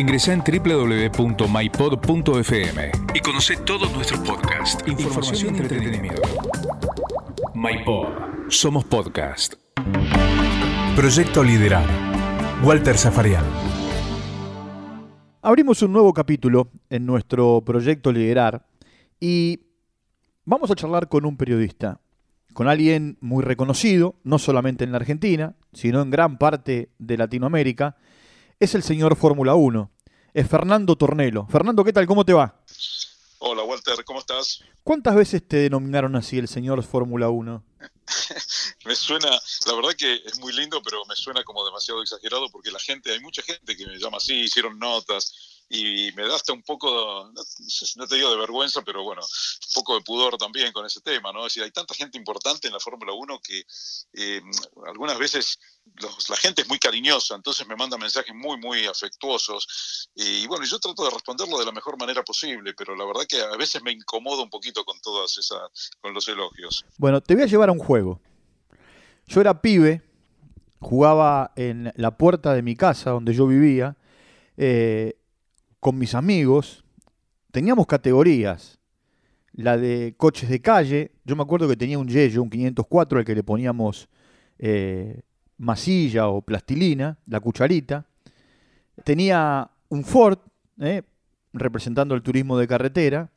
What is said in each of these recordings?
Ingresa en www.mypod.fm y conoce todos nuestros podcasts, información y entretenimiento. MyPod. Somos podcast. Proyecto Liderar. Walter Zafarian. Abrimos un nuevo capítulo en nuestro proyecto Liderar y vamos a charlar con un periodista, con alguien muy reconocido, no solamente en la Argentina, sino en gran parte de Latinoamérica, es el señor Fórmula 1, es Fernando Tornelo. Fernando, ¿qué tal? ¿Cómo te va? Hola Walter, ¿cómo estás? ¿Cuántas veces te denominaron así el señor Fórmula 1? me suena, la verdad que es muy lindo, pero me suena como demasiado exagerado porque la gente, hay mucha gente que me llama así, hicieron notas, y me da hasta un poco, no, te digo de vergüenza, pero bueno, un poco de pudor también con ese tema, ¿no? Es decir, hay tanta gente importante en la Fórmula 1 que eh, algunas veces la gente es muy cariñosa, entonces me manda mensajes muy, muy afectuosos. Y bueno, yo trato de responderlo de la mejor manera posible, pero la verdad que a veces me incomodo un poquito con todas esas, con los elogios. Bueno, te voy a llevar a un juego. Yo era pibe, jugaba en la puerta de mi casa donde yo vivía. Eh, con mis amigos, teníamos categorías. La de coches de calle, yo me acuerdo que tenía un Yello, un 504, al que le poníamos eh, masilla o plastilina, la cucharita. Tenía un Ford, eh, representando el turismo de carretera.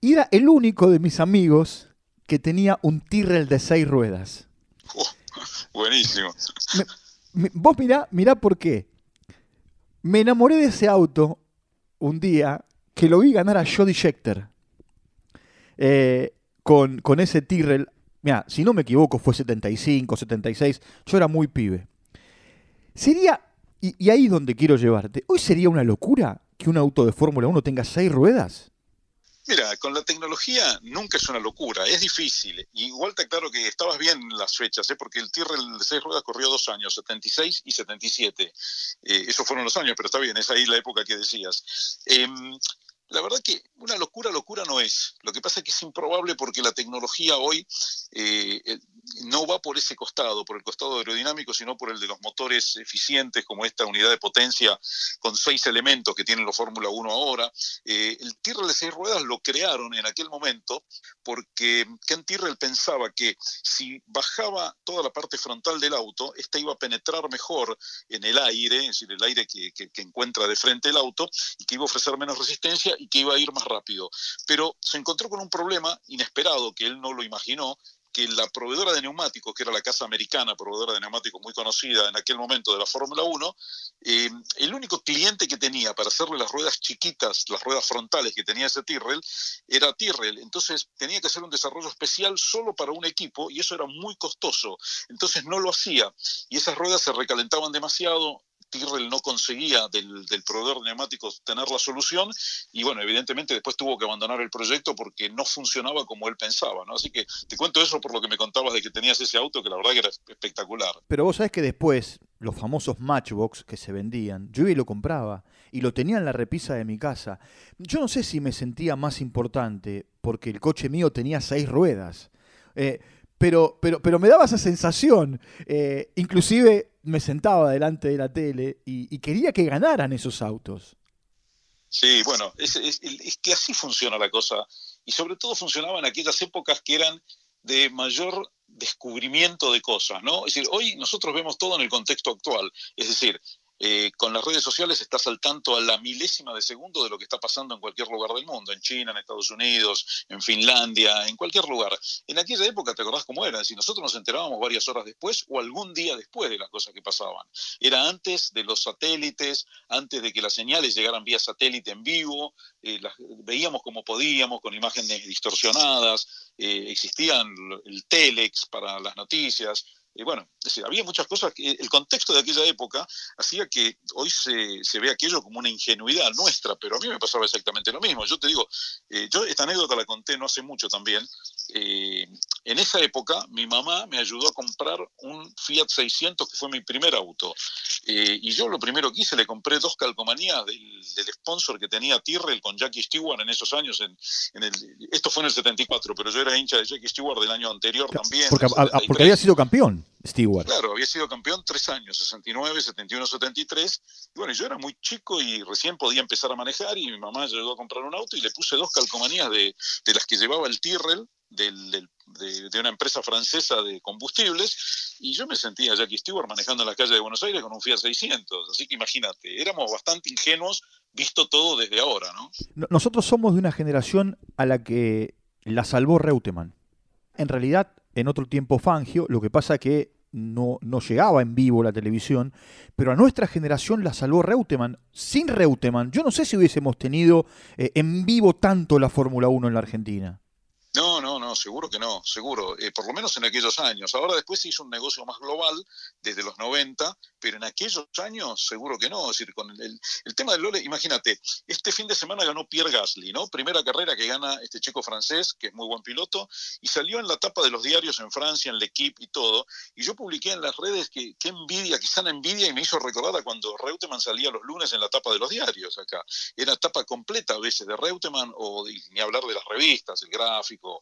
Y era el único de mis amigos que tenía un Tyrrell de seis ruedas. buenísimo. vos mirá, mirá por qué. Me enamoré de ese auto un día que lo vi ganar a Jody Scheckter. Eh, con, con, ese Tyrrell. Mira, si no me equivoco, fue 75, 76. Yo era muy pibe. Sería, y, y ahí es donde quiero llevarte, ¿hoy sería una locura que un auto de Fórmula 1 tenga seis ruedas? Mira, con la tecnología nunca es una locura, es difícil. Igual te aclaro que estabas bien en las fechas, ¿eh? porque el Tyrrell de seis ruedas corrió dos años, 76 y 77. Eh, esos fueron los años, pero está bien, es ahí la época que decías. Em, la verdad que una locura, locura no es. Lo que pasa es que es improbable porque la tecnología hoy eh, eh, no va por ese costado, por el costado aerodinámico, sino por el de los motores eficientes, como esta unidad de potencia con seis elementos que tienen los Fórmula 1 ahora. Eh, el Tyrrell de seis ruedas lo crearon en aquel momento porque Ken Tyrrell pensaba que si bajaba toda la parte frontal del auto, esta iba a penetrar mejor en el aire, es decir, el aire que, que encuentra de frente el auto, y que iba a ofrecer menos resistencia y que iba a ir más rápido. Pero se encontró con un problema inesperado que él no lo imaginó, que la proveedora de neumáticos, que era la casa americana, proveedora de neumáticos muy conocida en aquel momento de la Fórmula 1, eh, el único cliente que tenía para hacerle las ruedas chiquitas, las ruedas frontales que tenía ese Tyrrell, era Tyrrell. Entonces tenía que hacer un desarrollo especial solo para un equipo y eso era muy costoso. Entonces no lo hacía y esas ruedas se recalentaban demasiado, Tyrrell no conseguía del, proveedor de neumáticos tener la solución y bueno, evidentemente después tuvo que abandonar el proyecto porque no funcionaba como él pensaba, ¿no? Así que te cuento eso por lo que me contabas de que tenías ese auto que la verdad que era espectacular. Pero vos sabés que después los famosos Matchbox que se vendían, yo iba y lo compraba y lo tenía en la repisa de mi casa. Yo no sé si me sentía más importante porque el coche mío tenía seis ruedas. Eh, pero, pero, pero me daba esa sensación. Eh, inclusive me sentaba delante de la tele y, quería que ganaran esos autos. Sí, bueno, es, que así funciona la cosa. Y sobre todo funcionaba en aquellas épocas que eran de mayor descubrimiento de cosas, ¿no? Es decir, hoy nosotros vemos todo en el contexto actual. Es decir, eh, con las redes sociales estás al tanto a la milésima de segundo de lo que está pasando en cualquier lugar del mundo, en China, en Estados Unidos, en Finlandia, en cualquier lugar. En aquella época, ¿te acordás cómo era? Si nosotros nos enterábamos varias horas después o algún día después de las cosas que pasaban. Era antes de los satélites, antes de que las señales llegaran vía satélite en vivo, eh, las, veíamos como podíamos, con imágenes distorsionadas, eh, existían el telex para las noticias, y bueno, decir, había muchas cosas que el contexto de aquella época hacía que hoy se, se ve aquello como una ingenuidad nuestra, pero a mí me pasaba exactamente lo mismo. Yo te digo, eh, yo esta anécdota la conté no hace mucho también, eh, en esa época mi mamá me ayudó a comprar un Fiat 600 que fue mi primer auto. Eh, y yo lo primero que hice, le compré dos calcomanías del, sponsor que tenía Tyrrell con Jackie Stewart en esos años. En, el, esto fue en el 74, pero yo era hincha de Jackie Stewart del año anterior también. Porque, había sido campeón, Stewart. Claro, había sido campeón tres años, 69, 71, 73. Y bueno, yo era muy chico y recién podía empezar a manejar y mi mamá me ayudó a comprar un auto y le puse dos calcomanías de, de las que llevaba el Tyrrell de, una empresa francesa de combustibles y yo me sentía Jackie Stewart manejando en la calle de Buenos Aires con un Fiat 600. Así que imagínate, éramos bastante ingenuos visto todo desde ahora, ¿no? Nosotros somos de una generación a la que la salvó Reutemann. En realidad, en otro tiempo Fangio, lo que pasa que no, no, llegaba en vivo la televisión, pero a nuestra generación la salvó Reutemann. Sin Reutemann, yo no sé si hubiésemos tenido eh, en vivo tanto la Fórmula 1 en la Argentina. Seguro que no, seguro, eh, por lo menos en aquellos años. Ahora después se hizo un negocio más global desde los 90, pero en aquellos años seguro que no. Es decir, con el, tema del Lole, imagínate, este fin de semana ganó Pierre Gasly, ¿no? Primera carrera que gana este checo francés, que es muy buen piloto, y salió en la tapa de los diarios en Francia, en L'Equipe y todo. Y yo publiqué en las redes que qué envidia, que sana envidia, y me hizo recordar a cuando Reutemann salía los lunes en la tapa de los diarios acá. Era tapa completa a veces de Reutemann, o ni hablar de las revistas, el gráfico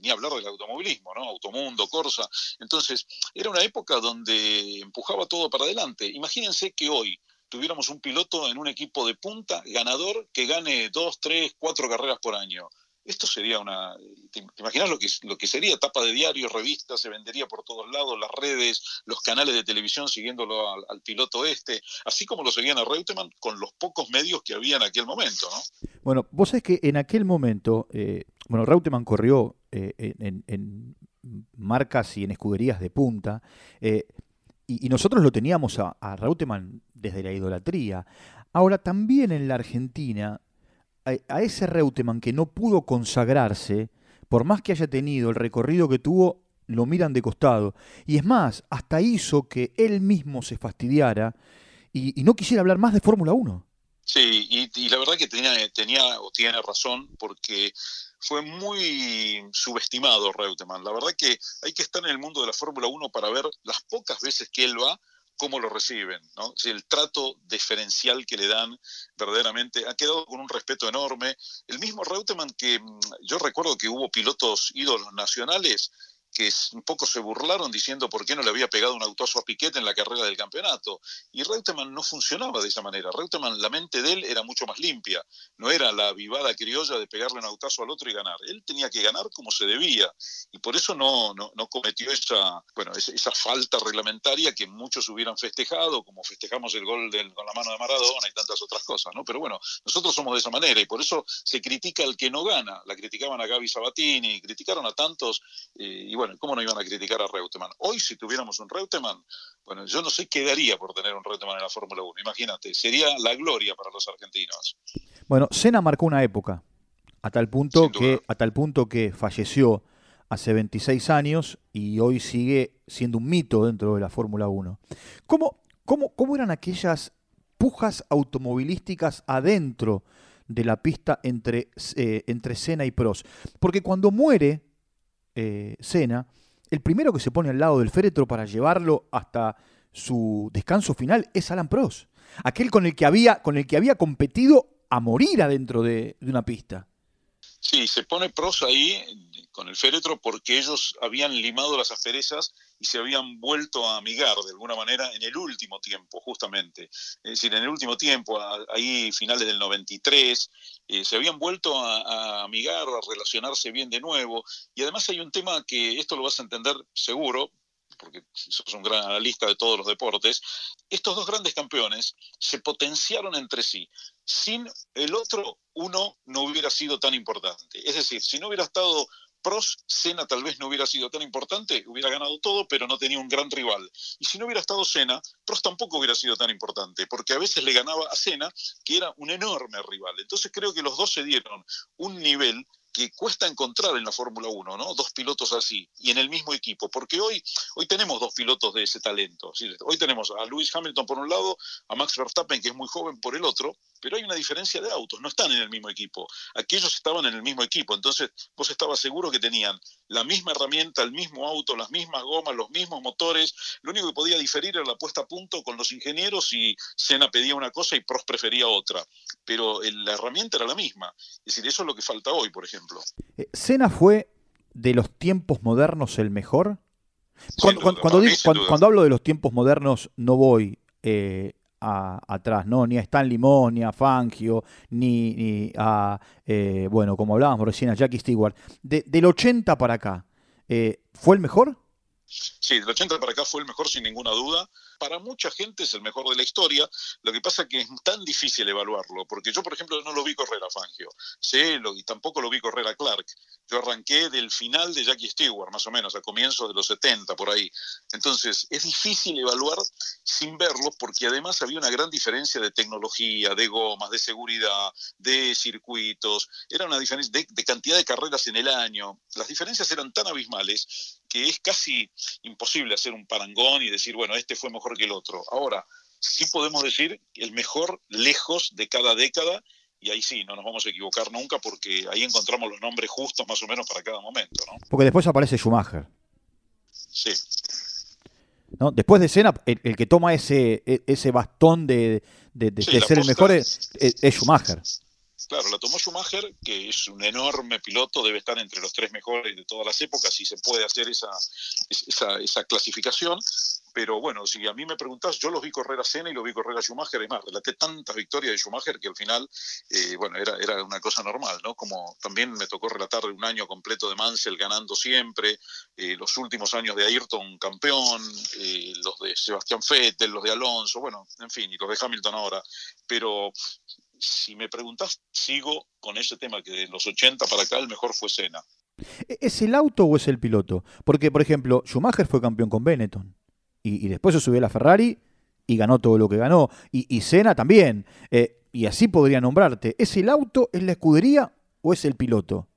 ni hablar del automovilismo, ¿no? Automundo, Corsa. Entonces, era una época donde empujaba todo para adelante. Imagínense que hoy tuviéramos un piloto en un equipo de punta ganador que gane dos, tres, cuatro carreras por año esto sería una. ¿Te, imaginas lo que, lo que sería? Tapa de diario, revistas, se vendería por todos lados, las redes, los canales de televisión siguiéndolo al, piloto este, así como lo seguían a Reutemann con los pocos medios que había en aquel momento, ¿no? Bueno, vos sabés que en aquel momento, eh, bueno, Reutemann corrió eh, en, marcas y en escuderías de punta. Eh, y, nosotros lo teníamos a, a Reutemann desde la idolatría. Ahora, también en la Argentina a, ese Reutemann que no pudo consagrarse, por más que haya tenido el recorrido que tuvo, lo miran de costado. Y es más, hasta hizo que él mismo se fastidiara y, no quisiera hablar más de Fórmula 1. Sí, y, la verdad que tenía, tenía o tiene razón porque fue muy subestimado Reutemann. La verdad que hay que estar en el mundo de la Fórmula 1 para ver las pocas veces que él va cómo lo reciben, ¿no? el trato diferencial que le dan verdaderamente ha quedado con un respeto enorme. El mismo Reutemann que mm, yo recuerdo que hubo pilotos ídolos nacionales que un poco se burlaron diciendo por qué no le había pegado un autazo a Piquet en la carrera del campeonato. Y Reutemann no funcionaba de esa manera. Reutemann, la mente de él era mucho más limpia. No era la vivada criolla de pegarle un autazo al otro y ganar. Él tenía que ganar como se debía. Y por eso no, no, cometió esa, bueno, esa, falta reglamentaria que muchos hubieran festejado, como festejamos el gol con la mano de Maradona y tantas otras cosas. ¿no? Pero bueno, nosotros somos de esa manera y por eso se critica al que no gana. La criticaban a Gaby Sabatini, criticaron a tantos. Eh, bueno, ¿cómo no iban a criticar a Reutemann? Hoy, si tuviéramos un Reutemann, bueno, yo no sé qué daría por tener un Reutemann en la Fórmula 1. Imagínate, sería la gloria para los argentinos. Bueno, Senna marcó una época, a tal punto, que, a tal punto que falleció hace 26 años y hoy sigue siendo un mito dentro de la Fórmula 1. ¿Cómo, cómo, ¿Cómo eran aquellas pujas automovilísticas adentro de la pista entre, eh, entre Senna y Prost? Porque cuando muere eh, el primero que se pone al lado del féretro para llevarlo hasta su descanso final es Alan Prost, aquel con el que había, con el que había competido a morir adentro de, una pista. Sí, se pone Prost ahí con el féretro porque ellos habían limado las asperezas y se habían vuelto a amigar de alguna manera en el último tiempo, justamente. Es decir, en el último tiempo, ahí finales del 93, eh, se habían vuelto a, amigar, a relacionarse bien de nuevo. Y además hay un tema que esto lo vas a entender seguro, porque sos un gran analista de todos los deportes, estos dos grandes campeones se potenciaron entre sí. Sin el otro, uno no hubiera sido tan importante. Es decir, si no hubiera estado Prost, Senna tal vez no hubiera sido tan importante, hubiera ganado todo, pero no tenía un gran rival. Y si no hubiera estado Senna, Prost tampoco hubiera sido tan importante, porque a veces le ganaba a Senna, que era un enorme rival. Entonces creo que los dos se dieron un nivel que cuesta encontrar en la Fórmula 1, ¿no? Dos pilotos así, y en el mismo equipo, porque hoy, hoy tenemos dos pilotos de ese talento. Hoy tenemos a Lewis Hamilton por un lado, a Max Verstappen, que es muy joven, por el otro, pero hay una diferencia de autos, no están en el mismo equipo. Aquellos estaban en el mismo equipo, entonces vos estabas seguro que tenían la misma herramienta, el mismo auto, las mismas gomas, los mismos motores. Lo único que podía diferir era la puesta a punto con los ingenieros y Senna pedía una cosa y Prost prefería otra. Pero la herramienta era la misma. Es decir, eso es lo que falta hoy, por ejemplo. Eh, ¿Senna fue de los tiempos modernos el mejor? Cuando, cuando, hablo de los tiempos modernos, no voy eh, atrás, ¿no? Ni a Stan Limón, ni a Fangio, ni, a, eh, bueno, como hablábamos recién, a Jackie Stewart. del 80 para acá, eh, ¿fue el mejor? Sí, del 80 para acá fue el mejor sin ninguna duda. Para mucha gente es el mejor de la historia. Lo que pasa es que es tan difícil evaluarlo, porque yo, por ejemplo, no lo vi correr a Fangio, sí, y tampoco lo vi correr a Clark. Yo arranqué del final de Jackie Stewart, más o menos, a comienzos de los 70, por ahí. Entonces, es difícil evaluar sin verlo, porque además había una gran diferencia de tecnología, de gomas, de seguridad, de circuitos. Era una diferencia de, de cantidad de carreras en el año. Las diferencias eran tan abismales que es casi imposible hacer un parangón y decir, bueno, este fue mejor que el otro. Ahora, sí podemos decir el mejor lejos de cada década y ahí sí, no nos vamos a equivocar nunca porque ahí encontramos los nombres justos más o menos para cada momento. ¿no? Porque después aparece Schumacher. Sí. ¿No? Después de Senna, el, que toma ese, e, ese bastón de, ser el mejor es, es Schumacher. Claro, la tomó Schumacher, que es un enorme piloto, debe estar entre los tres mejores de todas las épocas y se puede hacer esa clasificación. Pero bueno, si a mí me preguntás, yo los vi correr a Senna y los vi correr a Schumacher. Es más, relaté tantas victorias de Schumacher que al final, eh, bueno, era, era una cosa normal, ¿no? Como también me tocó relatar un año completo de Mansell ganando siempre, eh, los últimos años de Ayrton campeón, eh, los de Sebastián Vettel, los de Alonso, bueno, en fin, y los de Hamilton ahora. Pero si me preguntas, sigo con ese tema que de los 80 para acá el mejor fue Senna. ¿E-, ¿Es el auto o es el piloto? Porque, por ejemplo, Schumacher fue campeón con Benetton y, después se subió a la Ferrari y ganó todo lo que ganó. Y, y Senna también. Eh, y así podría nombrarte. ¿Es el auto, es la escudería o es el piloto?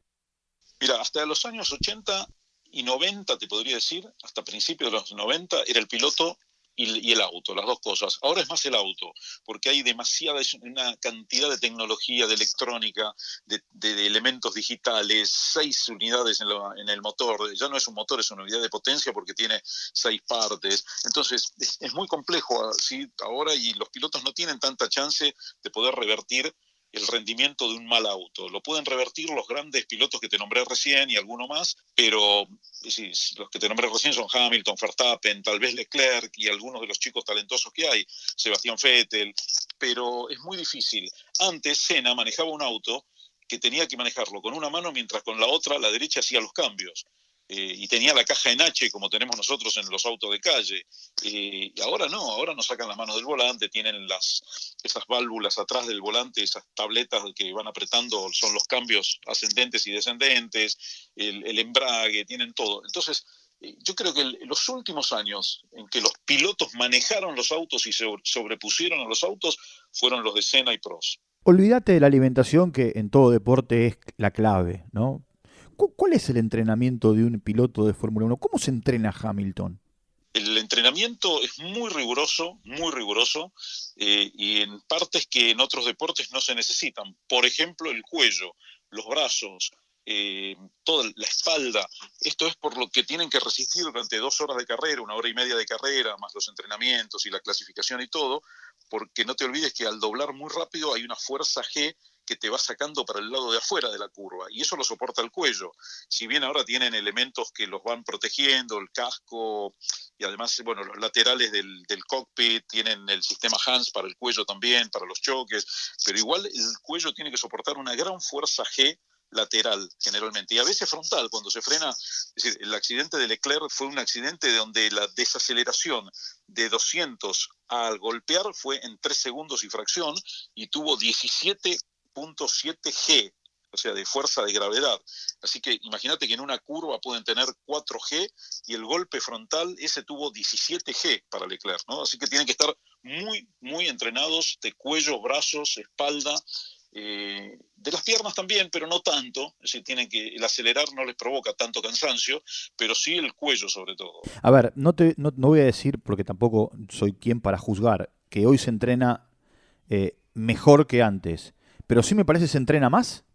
Mira, hasta los años 80 y 90, te podría decir, hasta principios de los 90, era el piloto y, el auto, las dos cosas. Ahora es más el auto, porque hay demasiada, una cantidad de tecnología, de electrónica, de, elementos digitales, seis unidades en, el motor, ya no es un motor, es una unidad de potencia porque tiene seis partes. Entonces, es, muy complejo así ahora y los pilotos no tienen tanta chance de poder revertir el rendimiento de un mal auto. Lo pueden revertir los grandes pilotos que te nombré recién y alguno más, pero los que te nombré recién son Hamilton, Verstappen, tal vez Leclerc y algunos de los chicos talentosos que hay, Sebastián Vettel, pero es muy difícil. Antes Senna manejaba un auto que tenía que manejarlo con una mano mientras con la otra, la derecha, hacía los cambios. Eh, y tenía la caja en H como tenemos nosotros en los autos de calle. Y ahora no, ahora nos sacan las manos del volante, tienen las, esas válvulas atrás del volante, esas tabletas que van apretando, son los cambios ascendentes y descendentes, el, embrague, tienen todo. Entonces, eh, yo creo que los últimos años en que los pilotos manejaron los autos y se sobrepusieron a los autos fueron los de Senna y Prost. Olvídate de la alimentación que en todo deporte es la clave, ¿no? ¿Cuál es el entrenamiento de un piloto de Fórmula 1? ¿Cómo se entrena Hamilton? El entrenamiento es muy riguroso, muy riguroso, eh, y en partes que en otros deportes no se necesitan. Por ejemplo, el cuello, los brazos, eh, toda la espalda. Esto es por lo que tienen que resistir durante dos horas de carrera, una hora y media de carrera, más los entrenamientos y la clasificación y todo, porque no te olvides que al doblar muy rápido hay una fuerza G que te va sacando para el lado de afuera de la curva y eso lo soporta el cuello. Si bien ahora tienen elementos que los van protegiendo, el casco y además, bueno, los laterales del, del cockpit tienen el sistema Hans para el cuello también, para los choques, pero igual el cuello tiene que soportar una gran fuerza G lateral generalmente y a veces frontal cuando se frena. Es decir, el accidente de Leclerc fue un accidente donde la desaceleración de 200 al golpear fue en 3 segundos y fracción y tuvo 17 G, o sea, de fuerza de gravedad. Así que imagínate que en una curva pueden tener 4G y el golpe frontal ese tuvo 17G para Leclerc, ¿no? Así que tienen que estar muy, muy entrenados de cuello, brazos, espalda, eh, de las piernas también, pero no tanto. Es decir, tienen que, el acelerar no les provoca tanto cansancio, pero sí el cuello sobre todo. A ver, no, te, no, voy a decir, porque tampoco soy quien para juzgar, que hoy se entrena eh, mejor que antes, pero sí me parece se entrena más.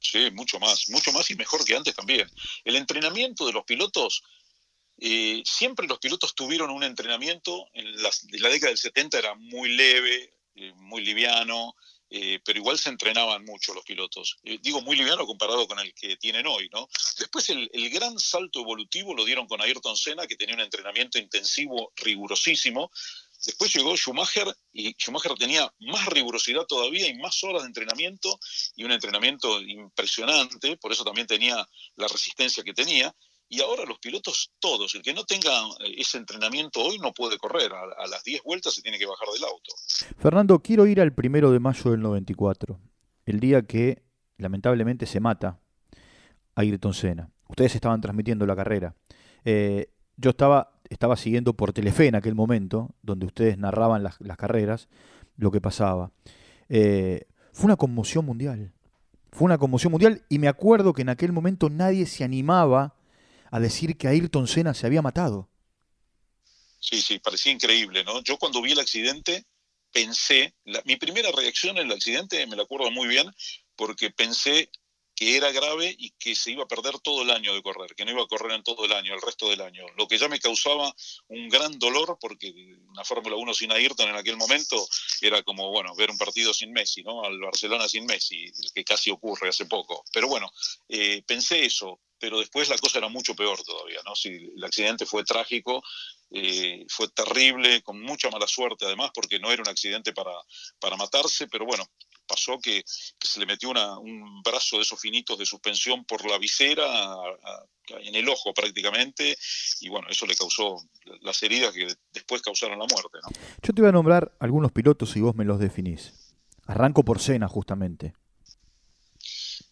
Sí, mucho más, mucho más y mejor que antes también. El entrenamiento de los pilotos, eh, siempre los pilotos tuvieron un entrenamiento, en la, década del 70 era muy leve, eh, muy liviano, eh, pero igual se entrenaban mucho los pilotos. digo muy liviano comparado con el que tienen hoy, ¿no? Después el, el, gran salto evolutivo lo dieron con Ayrton Senna, que tenía un entrenamiento intensivo rigurosísimo, Después llegó Schumacher y Schumacher tenía más rigurosidad todavía y más horas de entrenamiento y un entrenamiento impresionante, por eso también tenía la resistencia que tenía. Y ahora los pilotos todos, el que no tenga eh, ese entrenamiento hoy no puede correr, a, las 10 vueltas se tiene que bajar del auto. Fernando, quiero ir al primero de mayo del 94, el día que lamentablemente se mata Ayrton Senna. Ustedes estaban transmitiendo la carrera. Eh, yo estaba estaba siguiendo por Telefe en aquel momento, donde ustedes narraban las, carreras, lo que pasaba. Eh, fue una conmoción mundial. Fue una conmoción mundial y me acuerdo que en aquel momento nadie se animaba a decir que Ayrton Senna se había matado. Sí, sí, parecía increíble, ¿no? Yo cuando vi el accidente pensé, mi primera reacción en el accidente, me la acuerdo muy bien, porque pensé que era grave y que se iba a perder todo el año de correr, que no iba a correr en todo el año, el resto del año. Lo que ya me causaba un gran dolor porque una Fórmula 1 sin Ayrton en aquel momento era como, bueno, ver un partido sin Messi, ¿no? Al Barcelona sin Messi, que casi ocurre hace poco. Pero bueno, eh, pensé eso, pero después la cosa era mucho peor todavía, ¿no? Si el accidente fue trágico, eh, fue terrible, con mucha mala suerte además, porque no era un accidente para, para matarse, pero bueno, pasó que, se le metió un brazo de esos finitos de suspensión por la visera, en el ojo prácticamente, y bueno, eso le causó las heridas que después causaron la muerte. Yo te voy a nombrar algunos pilotos y vos me los definís. Arranco por Cena, justamente.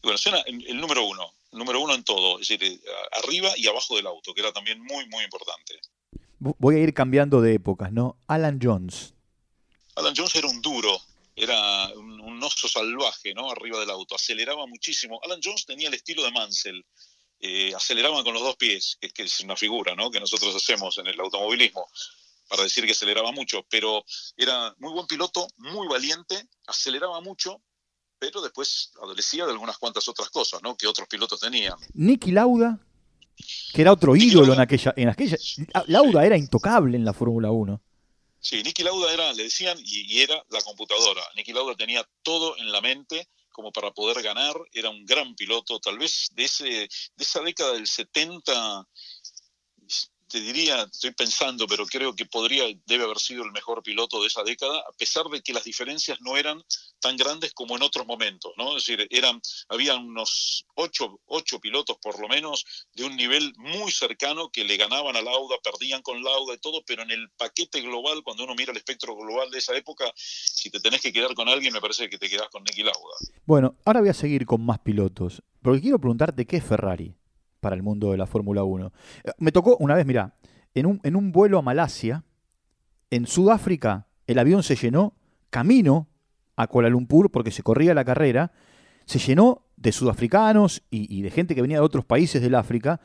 Bueno, Cena, el número uno, el número uno en todo, es decir, eh, arriba y abajo del auto, que era también muy, muy importante. Voy a ir cambiando de épocas, ¿no? Alan Jones. Alan Jones era un duro, era un, oso salvaje, ¿no? Arriba del auto, aceleraba muchísimo. Alan Jones tenía el estilo de Mansell, eh, aceleraba con los dos pies, que, que, es una figura, ¿no? Que nosotros hacemos en el automovilismo para decir que aceleraba mucho, pero era muy buen piloto, muy valiente, aceleraba mucho, pero después adolecía de algunas cuantas otras cosas, ¿no? Que otros pilotos tenían. Nicky Lauda, que era otro ídolo en aquella, en aquella. Lauda era intocable en la Fórmula 1. Sí, Nicky Lauda era, le decían, y, era la computadora. Nicky Lauda tenía todo en la mente como para poder ganar, era un gran piloto, tal vez de, ese, de esa década del 70 te diría, estoy pensando, pero creo que podría, debe haber sido el mejor piloto de esa década, a pesar de que las diferencias no eran tan grandes como en otros momentos, ¿no? Es decir, eran, había unos ocho, ocho pilotos por lo menos de un nivel muy cercano que le ganaban a Lauda, perdían con Lauda y todo, pero en el paquete global, cuando uno mira el espectro global de esa época, si te tenés que quedar con alguien, me parece que te quedás con Nicky Lauda. Bueno, ahora voy a seguir con más pilotos, porque quiero preguntarte qué es Ferrari para el mundo de la Fórmula 1. Eh, me tocó una vez, mira, en un, en un vuelo a Malasia, en Sudáfrica, el avión se llenó camino a Kuala Lumpur porque se corría la carrera, se llenó de sudafricanos y, de gente que venía de otros países del África,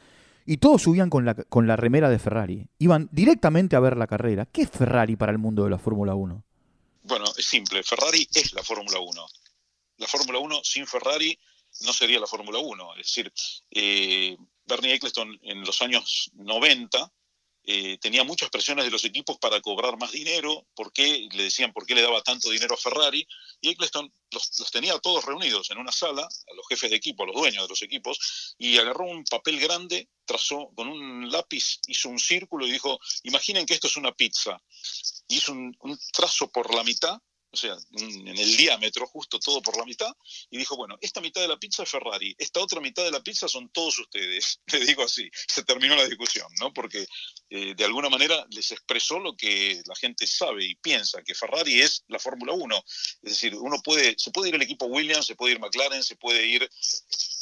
y todos subían con la, con la remera de Ferrari. Iban directamente a ver la carrera. ¿Qué es Ferrari para el mundo de la Fórmula 1? Bueno, es simple. Ferrari es la Fórmula 1. La Fórmula 1 sin Ferrari no sería la Fórmula 1. Es decir, eh, Bernie Eccleston en los años 90 eh, tenía muchas presiones de los equipos para cobrar más dinero, porque le decían por qué le daba tanto dinero a Ferrari, y Eccleston los, los, tenía todos reunidos en una sala, a los jefes de equipo, a los dueños de los equipos, y agarró un papel grande, trazó con un lápiz, hizo un círculo y dijo, imaginen que esto es una pizza. Hizo un, un trazo por la mitad o sea, en el diámetro, justo todo por la mitad, y dijo, bueno, esta mitad de la pizza es Ferrari, esta otra mitad de la pizza son todos ustedes. Le digo así, se terminó la discusión, ¿no? Porque eh, de alguna manera les expresó lo que la gente sabe y piensa, que Ferrari es la Fórmula 1. Es decir, uno puede, se puede ir el equipo Williams, se puede ir McLaren, se puede ir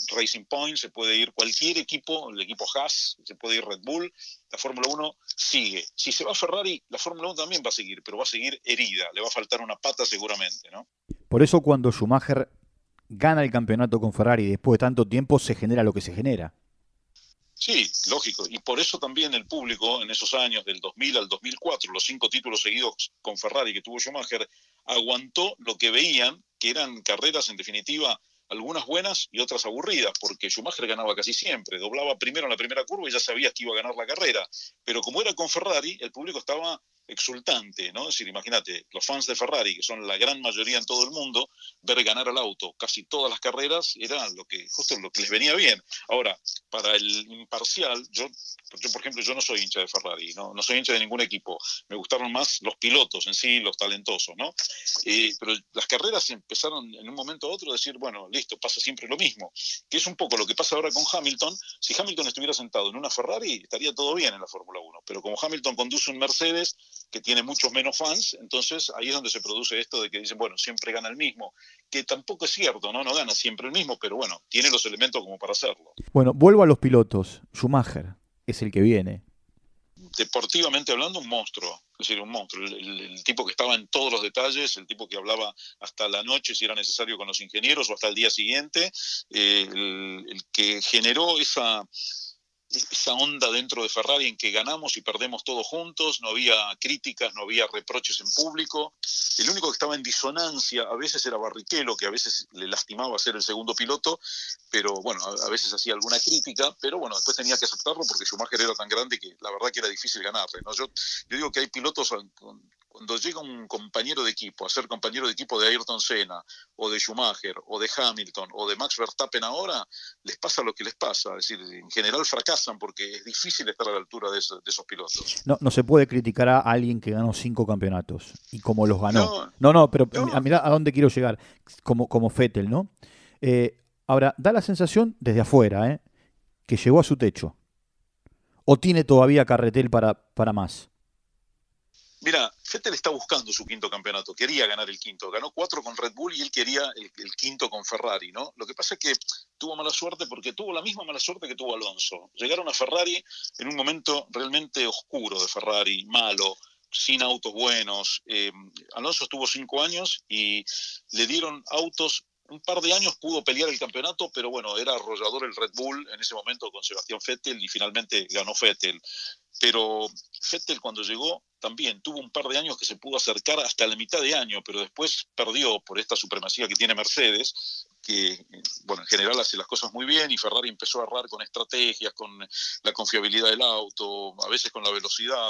Racing Point, se puede ir cualquier equipo, el equipo Haas, se puede ir Red Bull, la Fórmula 1 sigue. Si se va Ferrari, la Fórmula 1 también va a seguir, pero va a seguir herida, le va a faltar una pata seguramente, ¿no? Por eso cuando Schumacher gana el campeonato con Ferrari después de tanto tiempo se genera lo que se genera. Sí, lógico. Y por eso también el público en esos años, del 2000 al 2004, los cinco títulos seguidos con Ferrari que tuvo Schumacher, aguantó lo que veían, que eran carreras en definitiva algunas buenas y otras aburridas, porque Schumacher ganaba casi siempre, doblaba primero en la primera curva y ya sabía que iba a ganar la carrera, pero como era con Ferrari, el público estaba exultante, ¿no? Es decir, imagínate, los fans de Ferrari, que son la gran mayoría en todo el mundo, ver ganar al auto casi todas las carreras era lo que, justo lo que les venía bien. Ahora, para el imparcial, yo, yo por ejemplo, yo no soy hincha de Ferrari, ¿no? no soy hincha de ningún equipo, me gustaron más los pilotos en sí, los talentosos, ¿no? Eh, pero las carreras empezaron en un momento u otro a decir, bueno, listo, pasa siempre lo mismo, que es un poco lo que pasa ahora con Hamilton. Si Hamilton estuviera sentado en una Ferrari, estaría todo bien en la Fórmula 1, pero como Hamilton conduce un Mercedes, que tiene muchos menos fans, entonces ahí es donde se produce esto de que dicen, bueno, siempre gana el mismo, que tampoco es cierto, ¿no? No gana siempre el mismo, pero bueno, tiene los elementos como para hacerlo. Bueno, vuelvo a los pilotos. Schumacher es el que viene. Deportivamente hablando, un monstruo, es decir, un monstruo, el, tipo que estaba en todos los detalles, el tipo que hablaba hasta la noche si era necesario con los ingenieros o hasta el día siguiente, eh, el que generó esa esa onda dentro de Ferrari en que ganamos y perdemos todos juntos, no había críticas, no había reproches en público. El único que estaba en disonancia a veces era Barrichello, que a veces le lastimaba ser el segundo piloto, pero bueno, a, veces hacía alguna crítica, pero bueno, después tenía que aceptarlo porque Schumacher era tan grande que la verdad que era difícil ganarle. ¿no? Yo, yo digo que hay pilotos cuando llega un compañero de equipo a ser compañero de equipo de Ayrton Senna, o de Schumacher, o de Hamilton, o de Max Verstappen ahora, les pasa lo que les pasa. Es decir, en general fracasan porque es difícil estar a la altura de, esos, pilotos. No, no se puede criticar a alguien que ganó cinco campeonatos y como los ganó. No, no, pero mira a dónde quiero llegar, como, como Fettel, ¿no? Eh, ahora, da la sensación desde afuera, ¿eh? que llegó a su techo. ¿O tiene todavía carretel para, para más? Mira, Fettel está buscando su quinto campeonato, quería ganar el quinto, ganó cuatro con Red Bull y él quería el, quinto con Ferrari, ¿no? Lo que pasa es que tuvo mala suerte porque tuvo la misma mala suerte que tuvo Alonso. Llegaron a Ferrari en un momento realmente oscuro de Ferrari, malo, sin autos buenos. Eh, Alonso estuvo cinco años y le dieron autos un par de años pudo pelear el campeonato, pero bueno, era arrollador el Red Bull en ese momento con Sebastián Vettel y finalmente ganó Vettel. Pero Vettel cuando llegó también tuvo un par de años que se pudo acercar hasta la mitad de año, pero después perdió por esta supremacía que tiene Mercedes, que bueno, en general hace las cosas muy bien y Ferrari empezó a errar con estrategias, con la confiabilidad del auto, a veces con la velocidad.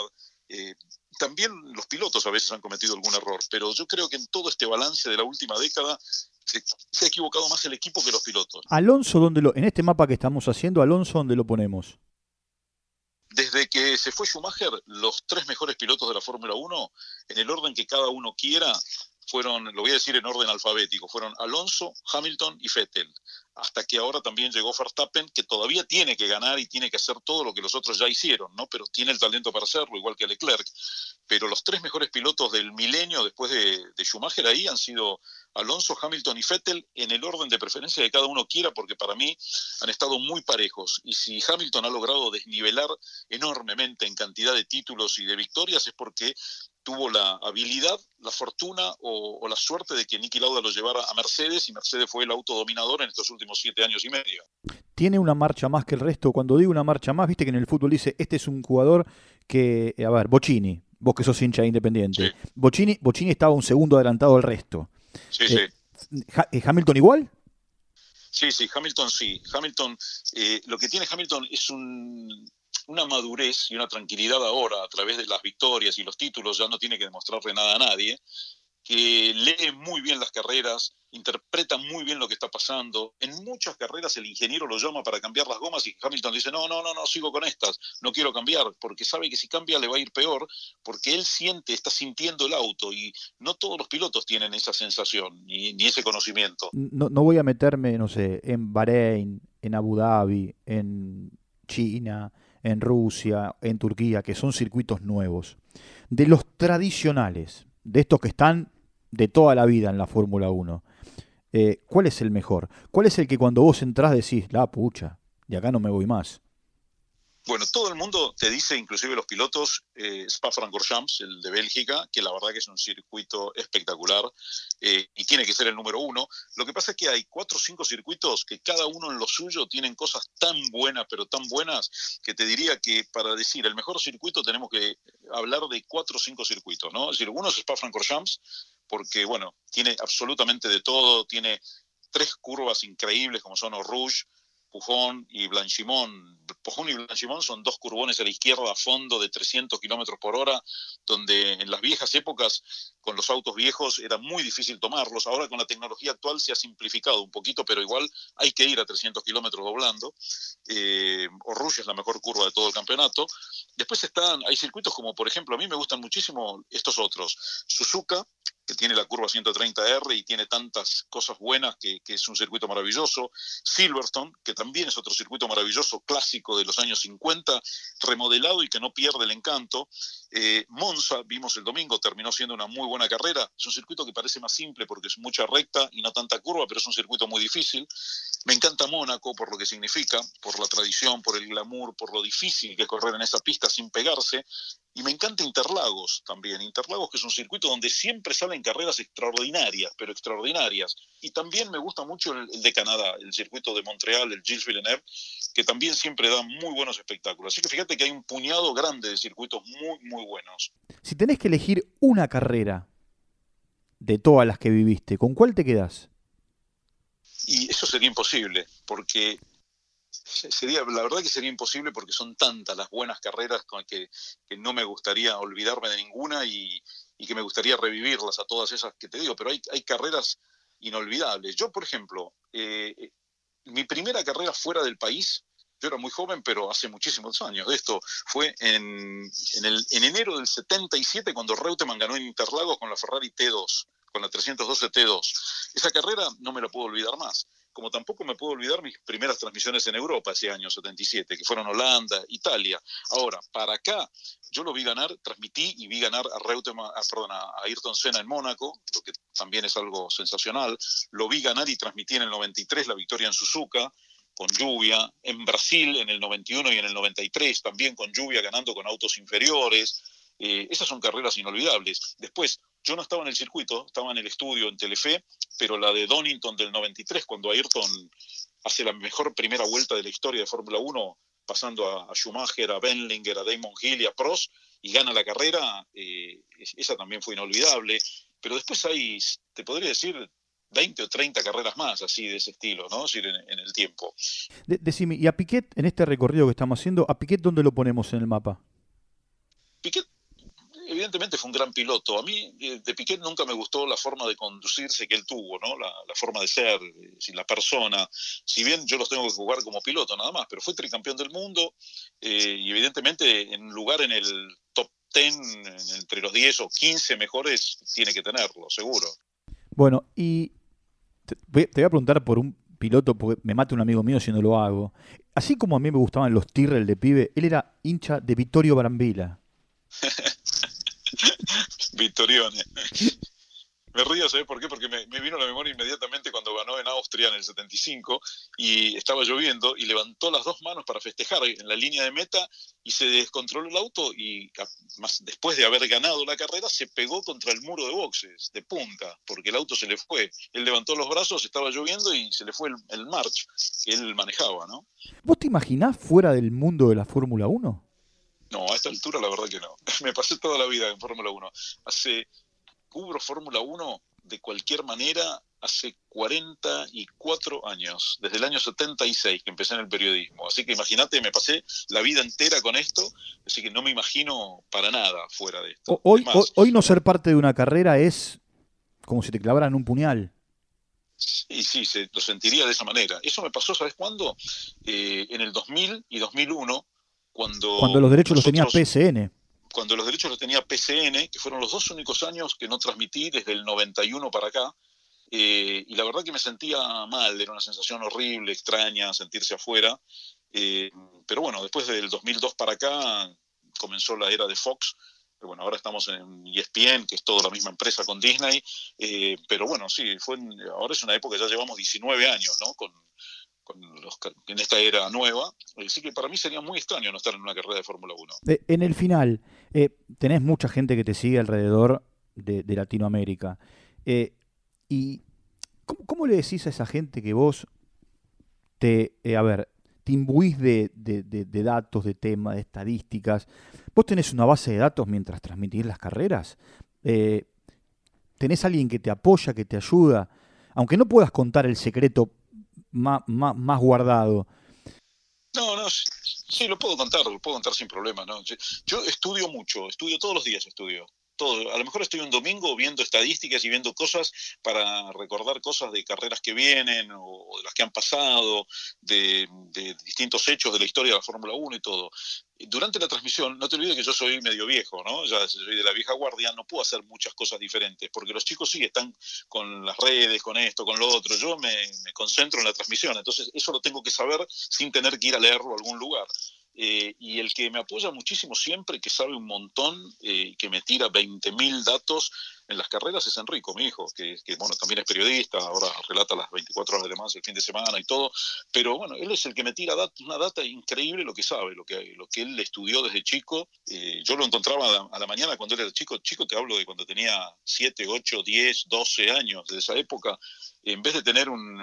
Eh, también los pilotos a veces han cometido algún error, pero yo creo que en todo este balance de la última década se, se ha equivocado más el equipo que los pilotos. Alonso, ¿dónde lo, en este mapa que estamos haciendo, Alonso, ¿dónde lo ponemos? Desde que se fue Schumacher, los tres mejores pilotos de la Fórmula 1, en el orden que cada uno quiera, fueron, lo voy a decir en orden alfabético, fueron Alonso, Hamilton y Vettel. Hasta que ahora también llegó Verstappen, que todavía tiene que ganar y tiene que hacer todo lo que los otros ya hicieron, ¿no? Pero tiene el talento para hacerlo, igual que Leclerc. Pero los tres mejores pilotos del milenio después de, de Schumacher ahí han sido Alonso, Hamilton y Vettel en el orden de preferencia que cada uno quiera, porque para mí han estado muy parejos. Y si Hamilton ha logrado desnivelar enormemente en cantidad de títulos y de victorias, es porque tuvo la habilidad, la fortuna o, la suerte de que Niki Lauda lo llevara a Mercedes y Mercedes fue el auto dominador en estos últimos siete años y medio. Tiene una marcha más que el resto. Cuando digo una marcha más, viste que en el fútbol dice, este es un jugador que, a ver, Bocini, vos que sos hincha independiente. Bocini, estaba un segundo adelantado al resto. Sí, eh, sí. Eh, ¿Hamilton igual? Sí, sí, Hamilton sí. Hamilton, eh, lo que tiene Hamilton es un, una madurez y una tranquilidad ahora a través de las victorias y los títulos, ya no tiene que demostrarle nada a nadie, que lee muy bien las carreras, interpreta muy bien lo que está pasando. En muchas carreras el ingeniero lo llama para cambiar las gomas y Hamilton dice, no, no, no, no, sigo con estas, no quiero cambiar, porque sabe que si cambia le va a ir peor, porque él siente, está sintiendo el auto y no todos los pilotos tienen esa sensación ni, ese conocimiento. No, no voy a meterme, no sé, en Bahrein, en Abu Dhabi, en China, en Rusia, en Turquía, que son circuitos nuevos. De los tradicionales, de estos que están de toda la vida en la Fórmula 1, eh, ¿cuál es el mejor? ¿Cuál es el que cuando vos entrás decís, la pucha, y acá no me voy más? Bueno, todo el mundo te dice, inclusive los pilotos, eh, Spa-Francorchamps, el de Bélgica, que la verdad que es un circuito espectacular eh, y tiene que ser el número uno. Lo que pasa es que hay cuatro o cinco circuitos que cada uno en lo suyo tienen cosas tan buenas, pero tan buenas, que te diría que para decir el mejor circuito tenemos que hablar de cuatro o cinco circuitos, ¿no? Es decir, uno es Spa-Francorchamps, porque, bueno, tiene absolutamente de todo, tiene tres curvas increíbles como son Rouge, Pujón y Blanchimón. Pujón y Blanchimón son dos curbones a la izquierda a fondo de 300 kilómetros por hora, donde en las viejas épocas, con los autos viejos, era muy difícil tomarlos. Ahora con la tecnología actual se ha simplificado un poquito, pero igual hay que ir a 300 kilómetros doblando. Eh, Rouge es la mejor curva de todo el campeonato. Después están, hay circuitos como, por ejemplo, a mí me gustan muchísimo estos otros. Suzuka, que tiene la curva 130R y tiene tantas cosas buenas que, es un circuito maravilloso. Silverstone, que también es otro circuito maravilloso, clásico de los años 50, remodelado y que no pierde el encanto. Eh, Monza, vimos el domingo, terminó siendo una muy buena carrera. Es un circuito que parece más simple porque es mucha recta y no tanta curva, pero es un circuito muy difícil. Me encanta Mónaco por lo que significa, por la tradición, por el glamour, por lo difícil que es correr en esa pista sin pegarse. Y me encanta Interlagos también. Interlagos que es un circuito donde siempre salen carreras extraordinarias, pero extraordinarias. Y también me gusta mucho el, de Canadá, el circuito de Montreal, el Gilles Villeneuve, que también siempre da muy buenos espectáculos. Así que fíjate que hay un puñado grande de circuitos muy, muy buenos. Si tenés que elegir una carrera de todas las que viviste, ¿con cuál te quedás? Y eso sería imposible, porque sería, la verdad que sería imposible porque son tantas las buenas carreras con que, que no me gustaría olvidarme de ninguna y, que me gustaría revivirlas a todas esas que te digo, pero hay, hay carreras inolvidables. Yo, por ejemplo, eh, eh, mi primera carrera fuera del país, yo era muy joven, pero hace muchísimos años. Esto fue en, en, en enero del 77, cuando Reutemann ganó en Interlagos con la Ferrari T2, con la 312 T2. Esa carrera no me la puedo olvidar más como tampoco me puedo olvidar mis primeras transmisiones en Europa ese año 77, que fueron Holanda, Italia. Ahora, para acá, yo lo vi ganar, transmití y vi ganar a, Reutemann, a, a Ayrton Senna en Mónaco, lo que también es algo sensacional. Lo vi ganar y transmití en el 93 la victoria en Suzuka, con lluvia, en Brasil en el 91 y en el 93 también con lluvia, ganando con autos inferiores. Eh, esas son carreras inolvidables. Después, yo no estaba en el circuito, estaba en el estudio en Telefe, pero la de Donington del 93, cuando Ayrton hace la mejor primera vuelta de la historia de Fórmula 1, pasando a, Schumacher, a Benlinger, a Damon Hill y a Prost, y gana la carrera, eh, esa también fue inolvidable. Pero después hay, te podría decir, 20 o 30 carreras más así de ese estilo, ¿no? en, en, el tiempo. decime, ¿y a Piquet en este recorrido que estamos haciendo, a Piquet dónde lo ponemos en el mapa? Piquet evidentemente fue un gran piloto. A mí eh, de Piquet nunca me gustó la forma de conducirse que él tuvo, ¿no? La, forma de ser, eh, la persona. Si bien yo los tengo que jugar como piloto nada más, pero fue tricampeón del mundo eh, y evidentemente en lugar en el top 10, entre los 10 o 15 mejores, tiene que tenerlo, seguro. Bueno, y te voy, a preguntar por un piloto, porque me mate un amigo mío si no lo hago. Así como a mí me gustaban los Tyrrell de pibe, él era hincha de Vittorio Brambila. Vittorione. Me río, ¿sabes por qué? Porque me, vino a la memoria inmediatamente cuando ganó en Austria en el 75 y estaba lloviendo y levantó las dos manos para festejar en la línea de meta y se descontroló el auto y más, después de haber ganado la carrera se pegó contra el muro de boxes, de punta, porque el auto se le fue. Él levantó los brazos, estaba lloviendo y se le fue el, el march que él manejaba, ¿no? ¿Vos te imaginás fuera del mundo de la Fórmula 1? No, a esta altura la verdad que no. Me pasé toda la vida en Fórmula 1. Hace, cubro Fórmula 1 de cualquier manera hace 44 años, desde el año 76 que empecé en el periodismo. Así que imagínate, me pasé la vida entera con esto, así que no me imagino para nada fuera de esto. Hoy, hoy, no ser parte de una carrera es como si te clavaran un puñal. Sí, sí, se, lo sentiría de esa manera. Eso me pasó, ¿sabes cuándo? Eh, en el 2000 y 2001 cuando, los derechos los tenía PSN. Cuando los derechos los tenía PCN, que fueron los dos únicos años que no transmití desde el 91 para acá, eh, y la verdad que me sentía mal, era una sensación horrible, extraña, sentirse afuera. Eh, pero bueno, después del 2002 para acá comenzó la era de Fox. Pero bueno, ahora estamos en ESPN, que es toda la misma empresa con Disney. Eh, pero bueno, sí, fue ahora es una época, ya llevamos 19 años, ¿no? Con, en esta era nueva. Así que para mí sería muy extraño no estar en una carrera de Fórmula 1. Eh, en el final, eh, tenés mucha gente que te sigue alrededor de, Latinoamérica. Eh, ¿Y cómo, le decís a esa gente que vos te, a ver, imbuís de, datos, de temas, de estadísticas? ¿Vos tenés una base de datos mientras transmitís las carreras? ¿Tenés alguien que te apoya, que te ayuda? Aunque no puedas contar el secreto más, más, guardado. No, no, sí, lo puedo contar, lo puedo contar sin problema. ¿no? Yo estudio mucho, estudio todos los días, estudio todo. A lo mejor estoy un domingo viendo estadísticas y viendo cosas para recordar cosas de carreras que vienen o, de las que han pasado, de, distintos hechos de la historia de la Fórmula 1 y todo. Durante la transmisión, no te olvides que yo soy medio viejo, ¿no? Ya soy de la vieja guardia, no puedo hacer muchas cosas diferentes, porque los chicos sí están con las redes, con esto, con lo otro. Yo me, me concentro en la transmisión, entonces eso lo tengo que saber sin tener que ir a leerlo a algún lugar. Eh, y el que me apoya muchísimo siempre, que sabe un montón, eh, que me tira 20.000 datos en las carreras, es Enrico, mi hijo, que, bueno, también es periodista, ahora relata las 24 horas de más el fin de semana y todo, pero bueno, él es el que me tira una data increíble lo que sabe, lo que, lo que él estudió desde chico. Eh, yo lo encontraba a la, mañana cuando él era chico, chico te hablo de cuando tenía 7, 8, 10, 12 años, de esa época, en vez de tener un,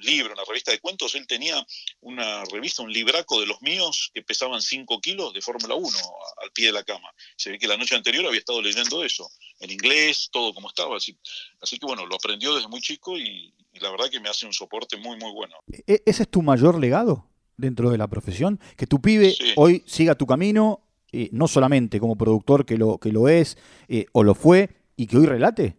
libro, una revista de cuentos, él tenía una revista, un libraco de los míos que pesaban 5 kilos de Fórmula 1 al pie de la cama. Se ve que la noche anterior había estado leyendo eso, en inglés, todo como estaba. Así, así que bueno, lo aprendió desde muy chico y, la verdad que me hace un soporte muy, muy bueno. ¿E-, ¿Ese es tu mayor legado dentro de la profesión? Que tu pibe hoy siga tu camino, eh, no solamente como productor que lo, que lo es eh, o lo fue, y que hoy relate.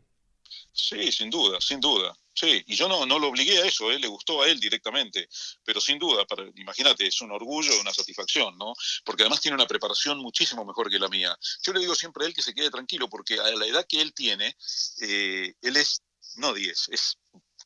Sí, sin duda, sin duda. Sí, y yo no, no lo obligué a eso, ¿eh? le gustó a él directamente, pero sin duda, imagínate, es un orgullo, una satisfacción, ¿no? Porque además tiene una preparación muchísimo mejor que la mía. Yo le digo siempre a él que se quede tranquilo, porque a la edad que él tiene, eh, él es, no 10, es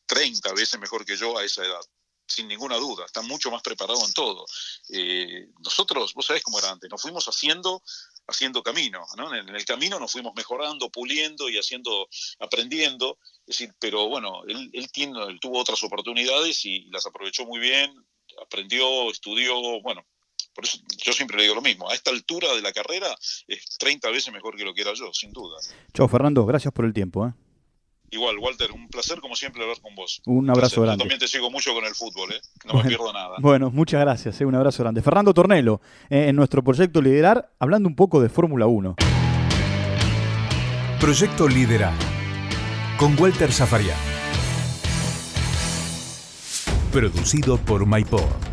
30 veces mejor que yo a esa edad sin ninguna duda, está mucho más preparado en todo. Eh, nosotros, vos sabés cómo era antes, nos fuimos haciendo haciendo camino, ¿no? En el camino nos fuimos mejorando, puliendo y haciendo, aprendiendo, es decir, pero bueno, él, él, tiene, él tuvo otras oportunidades y las aprovechó muy bien, aprendió, estudió, bueno, por eso yo siempre le digo lo mismo, a esta altura de la carrera es 30 veces mejor que lo que era yo, sin duda. Chao Fernando, gracias por el tiempo. ¿eh? Igual, Walter, un placer como siempre hablar con vos. Un abrazo grande. Yo también te sigo mucho con el fútbol, ¿eh? no me pierdo nada. Bueno, muchas gracias, ¿eh? un abrazo grande. Fernando Tornelo, eh, en nuestro proyecto Liderar, hablando un poco de Fórmula 1. Proyecto Liderar, con Walter Zafarian. Producido por MyPod.